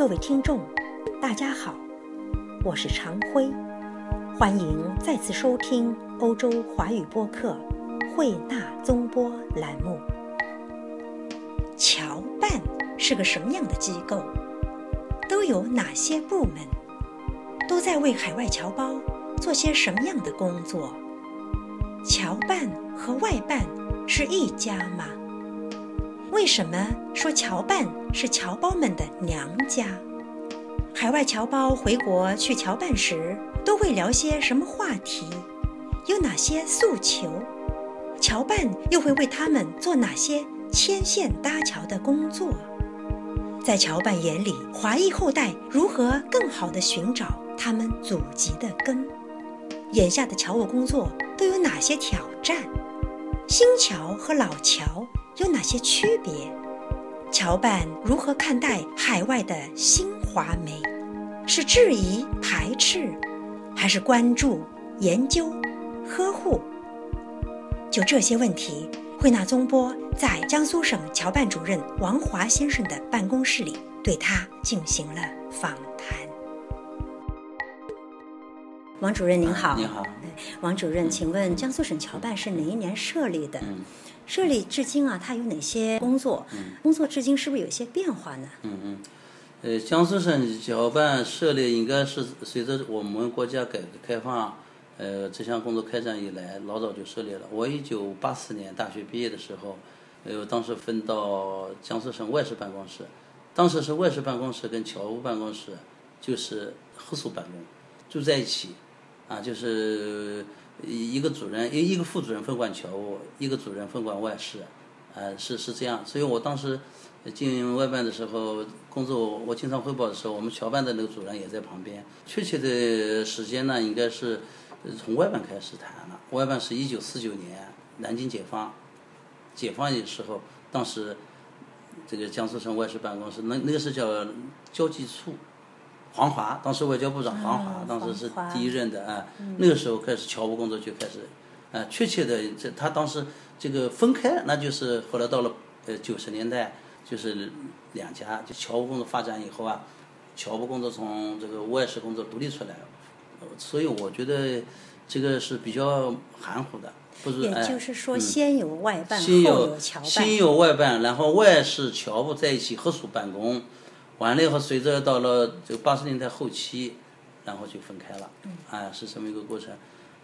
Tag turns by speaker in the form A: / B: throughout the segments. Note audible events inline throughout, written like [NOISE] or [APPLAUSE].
A: 各位听众，大家好，我是常辉，欢迎再次收听欧洲华语播客慧纳综播栏目。侨办是个什么样的机构？都有哪些部门？都在为海外侨胞做些什么样的工作？侨办和外办是一家吗？为什么说侨办是侨胞们的娘家？海外侨胞回国去侨办时，都会聊些什么话题？有哪些诉求？侨办又会为他们做哪些牵线搭桥的工作？在侨办眼里，华裔后代如何更好地寻找他们祖籍的根？眼下的侨务工作都有哪些挑战？新侨和老侨？有哪些区别？侨办如何看待海外的新华媒？是质疑、排斥，还是关注、研究、呵护？就这些问题，惠纳宗波在江苏省侨办主任王华先生的办公室里对他进行了访谈。王主任您好，
B: 您好，
A: 王主任，请问江苏省侨办是哪一年设立的？设立至今啊，它有哪些工作？工作至今是不是有些变化呢？
B: 嗯嗯，呃，江苏省侨办设立应该是随着我们国家改革开放，呃，这项工作开展以来，老早就设立了。我一九八四年大学毕业的时候，呃，当时分到江苏省外事办公室，当时是外事办公室跟侨务办公室就是合署办公，住在一起。啊，就是一个主任，一一个副主任分管侨务，一个主任分管外事，呃，是是这样。所以我当时进外办的时候，工作我经常汇报的时候，我们侨办的那个主任也在旁边。确切的时间呢，应该是从外办开始谈了。外办是一九四九年南京解放，解放的时候，当时这个江苏省外事办公室，那那个是叫交际处。黄华，当时外交部长黄华，当时是第一任的啊。那个时候开始侨务工作就开始，啊，确切的这他当时这个分开，那就是后来到了呃九十年代，就是两家就侨务工作发展以后啊，侨务工作从这个外事工作独立出来，所以我觉得这个是比较含糊的，不是？
A: 也就是说，先有外办，后
B: 有
A: 侨办。
B: 先有外办，然后外事侨务在一起合署办公。完了以后，随着到了这个八十年代后期，然后就分开了，啊，是这么一个过程。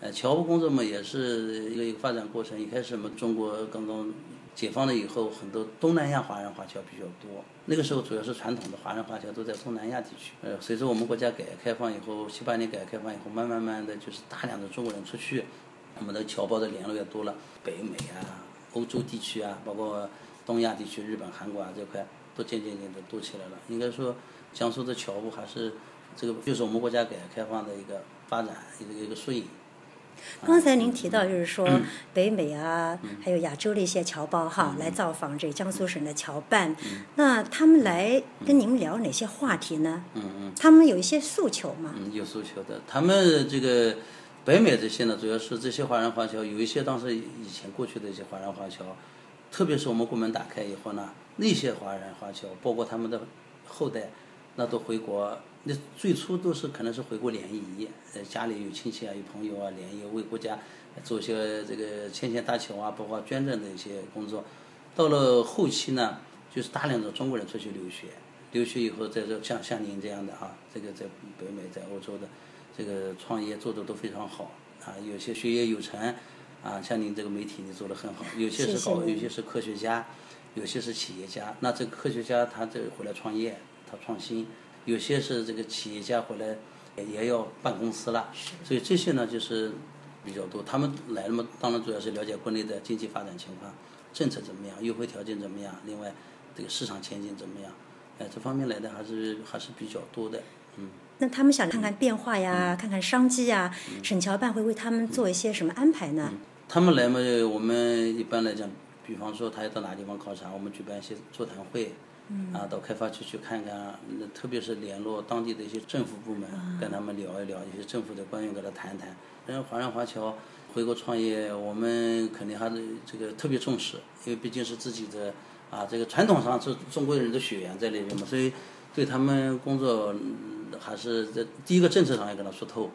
B: 呃，侨务工作嘛，也是一个一个发展过程。一开始嘛，中国刚刚解放了以后，很多东南亚华人华侨比较多。那个时候主要是传统的华人华侨都在东南亚地区。呃，随着我们国家改革开放以后，七八年改革开放以后，慢慢慢的就是大量的中国人出去，我们的侨胞的联络也多了。北美啊，欧洲地区啊，包括东亚地区，日本、韩国啊这块。都渐渐渐的多起来了。应该说，江苏的侨务还是这个，就是我们国家改革开放的一个发展一个一个缩影。
A: 刚才您提到，就是说 [CLEARS THROAT] 北美啊，还有亚洲的一些侨胞哈，来造访这江苏省的侨办。那他们来跟您聊哪些话题
B: 呢？嗯嗯。
A: 他们有一些诉求吗？
B: 嗯，有诉求的。他们这个北美这些呢，主要是这些华人华侨，有一些当时以前过去的一些华人华侨。特别是我们国门打开以后呢，那些华人华侨，包括他们的后代，那都回国。那最初都是可能是回国联谊，呃，家里有亲戚啊，有朋友啊，联谊为国家做些这个牵线搭桥啊，包括捐赠的一些工作。到了后期呢，就是大量的中国人出去留学，留学以后在这像像您这样的啊，这个在北美、在欧洲的这个创业做的都非常好啊，有些学业有成。啊，像您这个媒体，你做的很好。有些是搞，有些是科学家，有些是企业家。那这个科学家他这回来创业，他创新；有些是这个企业家回来也也要办公司了。所以这些呢，就是比较多。他们来了嘛，当然主要是了解国内的经济发展情况，政策怎么样，优惠条件怎么样，另外这个市场前景怎么样？哎，这方面来的还是还是比较多的。嗯。
A: 那他们想看看变化呀，看看商机呀，省侨办会为他们做一些什么安排呢？
B: 他们来嘛，我们一般来讲，比方说他要到哪地方考察，我们举办一些座谈会，啊，到开发区去看看，那特别是联络当地的一些政府部门，跟他们聊一聊一些政府的官员，跟他谈谈。然后华人华侨回国创业，我们肯定还是这个特别重视，因为毕竟是自己的啊，这个传统上是中国人的血缘在里面嘛，所以对他们工作还是在第一个政策上要跟他说透，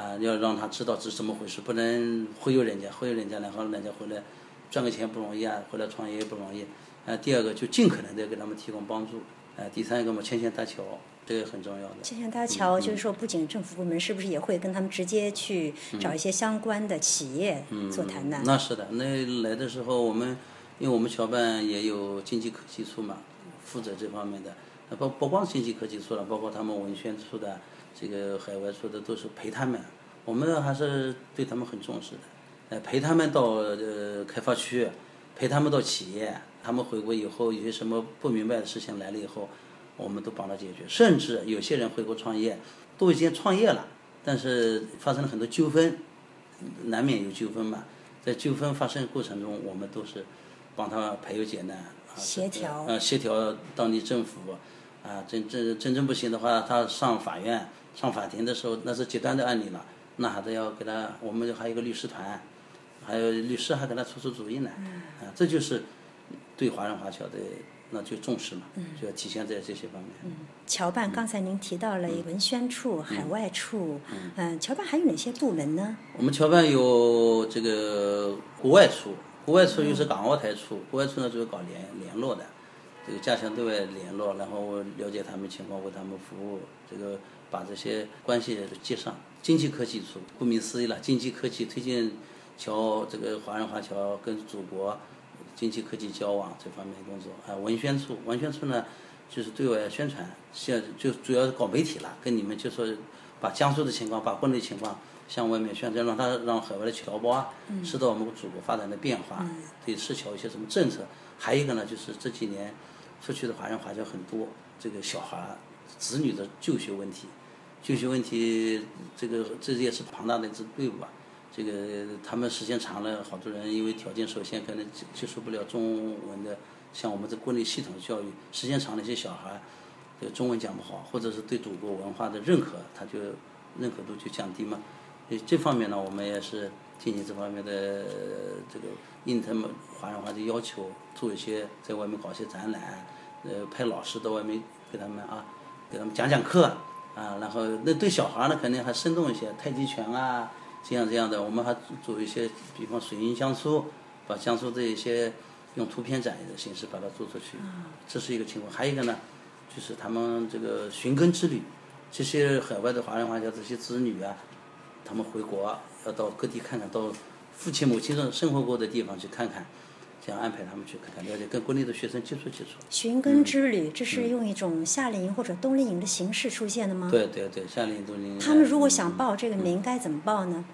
B: 啊，要让他知道这是怎么回事，不能忽悠人家，忽悠人家然后人家回来赚个钱不容易啊，回来创业也不容易。啊，第二个就尽可能的给他们提供帮助。啊，第三个嘛，牵线搭桥，这个很重要的。
A: 牵线搭桥就是说，不仅政府部门是不是也会跟他们直接去找一些相关的企业座谈呢？
B: 那是的，那来的时候我们，因为我们侨办也有经济科技处嘛，负责这方面的。不不光经济科技处了，包括他们文宣处的、这个海外说的，都是陪他们。我们还是对他们很重视的，呃，陪他们到呃开发区，陪他们到企业。他们回国以后有些什么不明白的事情来了以后，我们都帮他解决。甚至有些人回国创业，都已经创业了，但是发生了很多纠纷，难免有纠纷嘛。在纠纷发生过程中，我们都是帮他排忧解难，
A: 协调，
B: 呃，协调当地政府。啊，真真真正不行的话，他上法院、上法庭的时候，那是极端的案例了，那还得要给他，我们还有个律师团，还有律师还给他出出主意呢。啊，这就是对华人华侨的那就重视嘛，就要体现在这些方面。
A: 嗯，侨办刚才您提到了文宣处、海外处，嗯，侨办还有哪些部门呢？
B: 我们侨办有这个国外处，国外处又是港澳台处，国外处呢主要搞联联络的。这个加强对外联络，然后了解他们情况，为他们服务。这个把这些关系接上。经济科技处，顾名思义了，经济科技推进侨这个华人华侨跟祖国经济科技交往这方面工作。啊，文宣处，文宣处呢就是对外宣传，现就主要是搞媒体了，跟你们就说把江苏的情况，把国内情况向外面宣传，让他让海外的侨胞啊知道我们祖国发展的变化，对市侨一些什么政策。还有一个呢，就是这几年。出去的华人华侨很多，这个小孩子女的就学问题，就学问题，这个这也是庞大的一支队伍啊。这个他们时间长了，好多人因为条件受限，可能接受不了中文的，像我们这国内系统的教育，时间长了，一些小孩这个中文讲不好，或者是对祖国文化的认可，他就认可度就降低嘛。所以这方面呢，我们也是进行这方面的这个应他们华人华的要求，做一些在外面搞一些展览。呃，派老师到外面给他们啊，给他们讲讲课啊，然后那对小孩呢肯定还生动一些，太极拳啊，这样这样的，我们还做一些，比方水印江苏，把江苏这一些用图片展的形式把它做出去，这是一个情况。还有一个呢，就是他们这个寻根之旅，这些海外的华人华侨这些子女啊，他们回国要到各地看看，到父亲母亲生生活过的地方去看看。这样安排他们去看看，了解跟国内的学生接触接触。
A: 寻根之旅，这是用一种夏令营或者冬令营的形式出现的吗？
B: 对对对，夏令营、冬令营。
A: 他们如果想报这个名，该怎么报呢？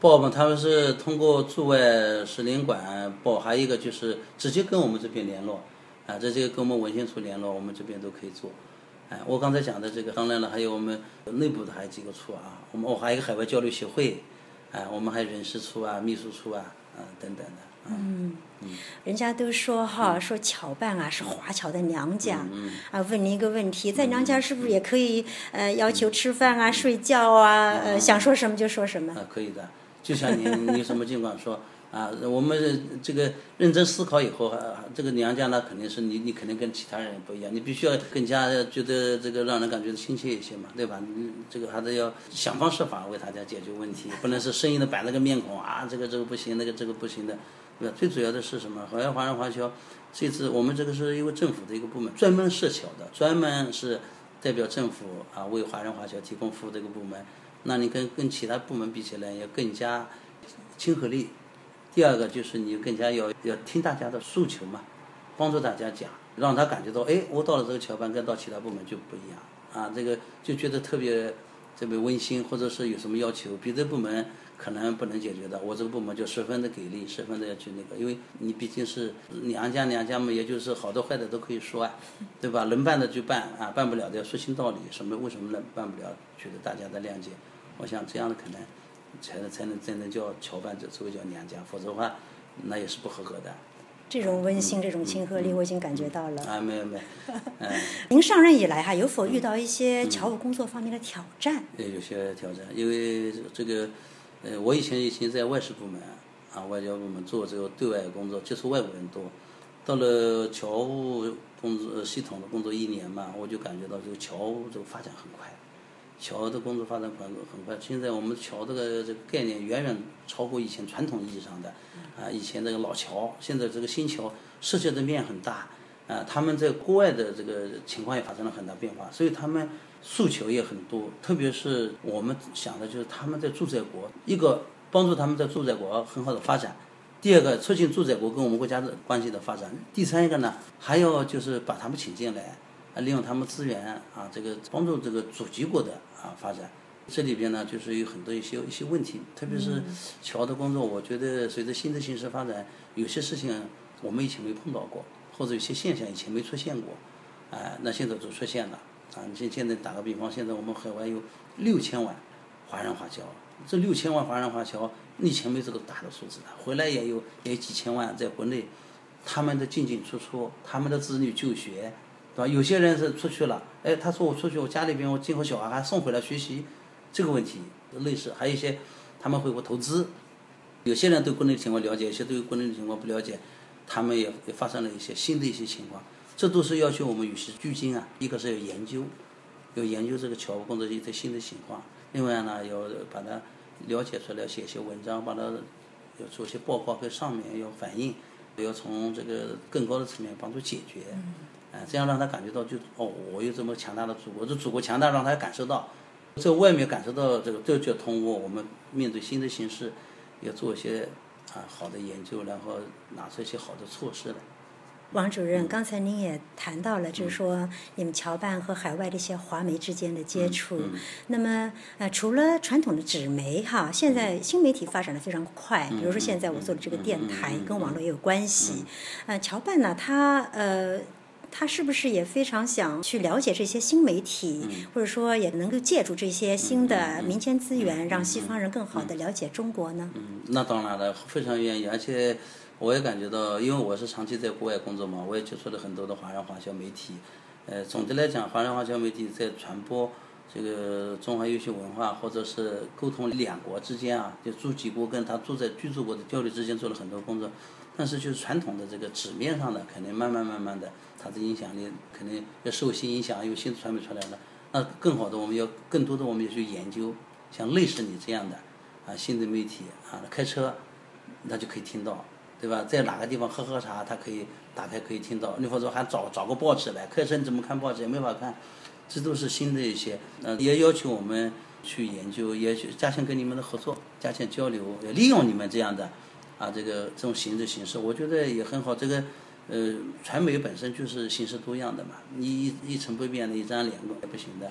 B: 报嘛，他们是通过驻外使领馆报，还有一个就是直接跟我们这边联络，啊，这些跟我们文献处联络，我们这边都可以做。哎，我刚才讲的这个，当然了，还有我们内部的还有几个处啊，我们我还有一个海外交流协会，哎，我们还有人事处啊、秘书处啊，啊，等等的。
A: 嗯，人家都说哈，说侨办啊是华侨的娘家，啊，问您一个问题，在娘家是不是也可以呃要求吃饭啊、睡觉啊，呃想说什么就说什么？
B: 啊，可以的，就像您你什么尽管说。啊，我们这个认真思考以后，这个娘家呢，肯定是你，你肯定跟其他人不一样，你必须要更加觉得这个让人感觉亲切一些嘛，对吧？你这个还得要想方设法为大家解决问题，不能是生硬的摆那个面孔啊，这个这个不行，那个这个不行的，对吧？最主要的是什么？好像华人华侨这次我们这个是一个政府的一个部门，专门设侨的，专门是代表政府啊为华人华侨提供服务的一个部门，那你跟跟其他部门比起来，要更加亲和力。第二个就是你更加要要听大家的诉求嘛，帮助大家讲，让他感觉到，哎，我到了这个侨办跟到其他部门就不一样啊，这个就觉得特别特别温馨，或者是有什么要求，别的部门可能不能解决的，我这个部门就十分的给力，十分的要去那个，因为你毕竟是娘家娘家嘛，也就是好的坏的都可以说啊，对吧？能办的就办啊，办不了的要说清道理，什么为什么能办不了，取得大家的谅解，我想这样的可能。才能才能真正叫侨办者，所谓叫娘家，否则的话，那也是不合格的。
A: 这种温馨、这种亲和力，我已经感觉到了。
B: 啊，没有没有。[LAUGHS] 嗯。
A: 您上任以来哈，有否遇到一些侨务工作方面的挑战？
B: 对，有些挑战，因为这个，呃，我以前以前在外事部门啊，外交部门做这个对外工作，接触外国人多，到了侨务工作系统的工作一年嘛，我就感觉到这个侨务这个发展很快，侨的工作发展很很快。现在我们侨这个这个概念远远超过以前传统意义上的，啊，以前这个老侨，现在这个新侨涉及的面很大，啊，他们在国外的这个情况也发生了很大变化，所以他们诉求也很多。特别是我们想的就是他们在驻在国，一个帮助他们在驻在国很好的发展。第二个，促进驻在国跟我们国家的关系的发展；第三一个呢，还要就是把他们请进来，利用他们资源啊，这个帮助这个祖籍国的啊发展。这里边呢，就是有很多一些一些问题，特别是侨的工作，我觉得随着新的形势发展，有些事情我们以前没碰到过，或者有些现象以前没出现过，哎，那现在都出现了。啊，你现现在打个比方，现在我们海外有六千万华人华侨，这六千万华人华侨。以前没这个大的数字的，回来也有也有几千万在国内，他们的进进出出，他们的子女就学，对吧？有些人是出去了，哎，他说我出去，我家里边我今后小孩还送回来学习，这个问题类似，还有一些他们回国投资，有些人对国内情况了解，有些对国内情况不了解，他们也也发生了一些新的一些情况，这都是要求我们与时俱进啊。一个是要研究，要研究这个侨务工作一些新的情况，另外呢要把它。了解出来，写一些文章，把它要做些报告给上面要反映，要从这个更高的层面帮助解决，啊，这样让他感觉到就哦，我有这么强大的祖国，这祖国强大让他感受到，在外面感受到这个，这就通过我们面对新的形势，要做一些啊好的研究，然后拿出一些好的措施来。
A: 王主任，刚才您也谈到了，就是说你们侨办和海外的一些华媒之间的接触。那么，呃，除了传统的纸媒哈，现在新媒体发展的非常快。比如说，现在我做的这个电台跟网络也有关系。呃，侨办呢，它呃，它是不是也非常想去了解这些新媒体，或者说也能够借助这些新的民间资源，让西方人更好的了解中国呢？
B: 嗯，那当然了，非常愿意，而且。我也感觉到，因为我是长期在国外工作嘛，我也接触了很多的华人华侨媒体。呃，总的来讲，华人华侨媒体在传播这个中华优秀文化，或者是沟通两国之间啊，就住几国跟他住在居住国的交流之间做了很多工作。但是就是传统的这个纸面上的，肯定慢慢慢慢的，它的影响力肯定要受新影响，有新的传媒出来了。那更好的，我们要更多的我们要去研究，像类似你这样的啊新的媒体啊，开车那就可以听到。对吧？在哪个地方喝喝茶，他可以打开可以听到。你或者还找找个报纸来，开车你怎么看报纸也没法看，这都是新的一些。呃，也要求我们去研究，也去加强跟你们的合作，加强交流，也利用你们这样的啊这个这种形式形式，我觉得也很好。这个呃，传媒本身就是形式多样的嘛，你一一成不变的一张脸也不行的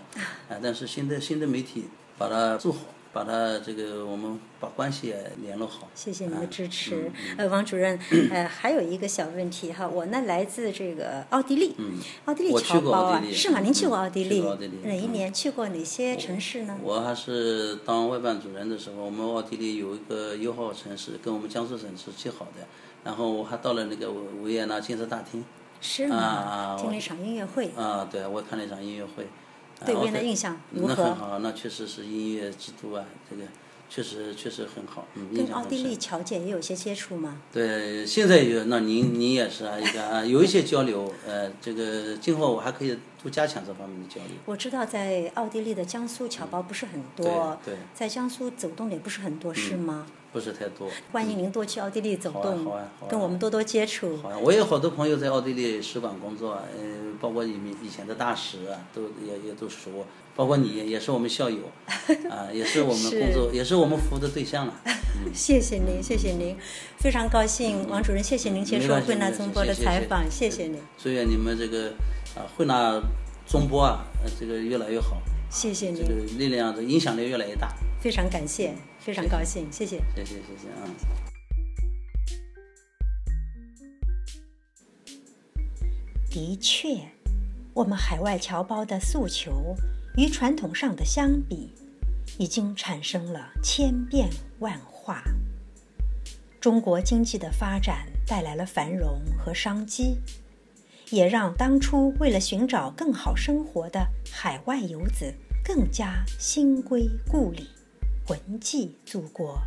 B: 啊。但是新的新的媒体把它做好。把它这个，我们把关系也联络好。
A: 谢谢您的支持。呃，王主任，呃，还有一个小问题哈，我呢来自这个奥地利，奥地利侨胞啊，是吗？您去过奥地利？哪一年？去过哪些城市呢？
B: 我还是当外办主任的时候，我们奥地利有一个友好城市，跟我们江苏省是最好的。然后我还到了那个维也纳金色大厅，
A: 是吗？听了一场音乐会。
B: 啊，对，我看了一场音乐会。
A: 对别人的印象如何？
B: 那很好，那确实是音乐之都啊，这个确实确实很好。嗯，
A: 跟奥地利侨界也有些接触吗？
B: 对，现在有，那您您也是啊，一个啊，有一些交流。呃，这个今后我还可以多加强这方面的交流。
A: 我知道在奥地利的江苏侨胞不是很多，
B: 对，
A: 在江苏走动的也不是很多，是吗？
B: 不是太多。
A: 欢迎您多去奥地利走动，跟我们多多接触。
B: 好啊，我有好多朋友在奥地利使馆工作，呃，包括你们以前的大使啊，都也也都熟，包括你也是我们校友，[LAUGHS] 啊，也是我们工作，也是我们服务的对象了。[LAUGHS]
A: 谢谢您，谢谢您，非常高兴，王主任，谢谢您接受惠纳中波的采访，谢谢您。
B: 祝愿你们这个啊汇纳中波啊，这个越来越好。
A: 谢谢您。
B: 这个力量的影响力越来越大。
A: 非常感谢。非常高兴，谢谢，
B: 谢谢，谢谢啊！
A: 的确，我们海外侨胞的诉求与传统上的相比，已经产生了千变万化。中国经济的发展带来了繁荣和商机，也让当初为了寻找更好生活的海外游子更加心归故里。魂系祖国，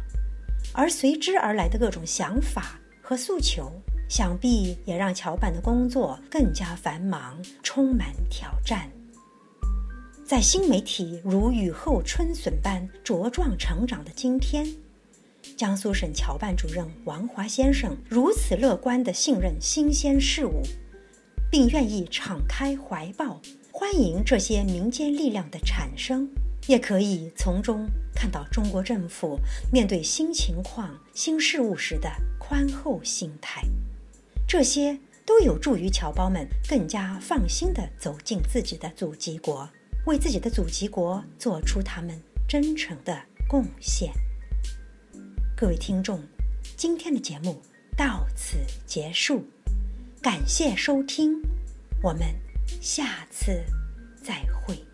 A: 而随之而来的各种想法和诉求，想必也让侨办的工作更加繁忙，充满挑战。在新媒体如雨后春笋般茁壮成长的今天，江苏省侨办主任王华先生如此乐观地信任新鲜事物，并愿意敞开怀抱，欢迎这些民间力量的产生，也可以从中看到中国政府面对新情况、新事物时的宽厚心态。这些都有助于侨胞们更加放心地走进自己的祖籍国。为自己的祖籍国做出他们真诚的贡献。各位听众，今天的节目到此结束，感谢收听，我们下次再会。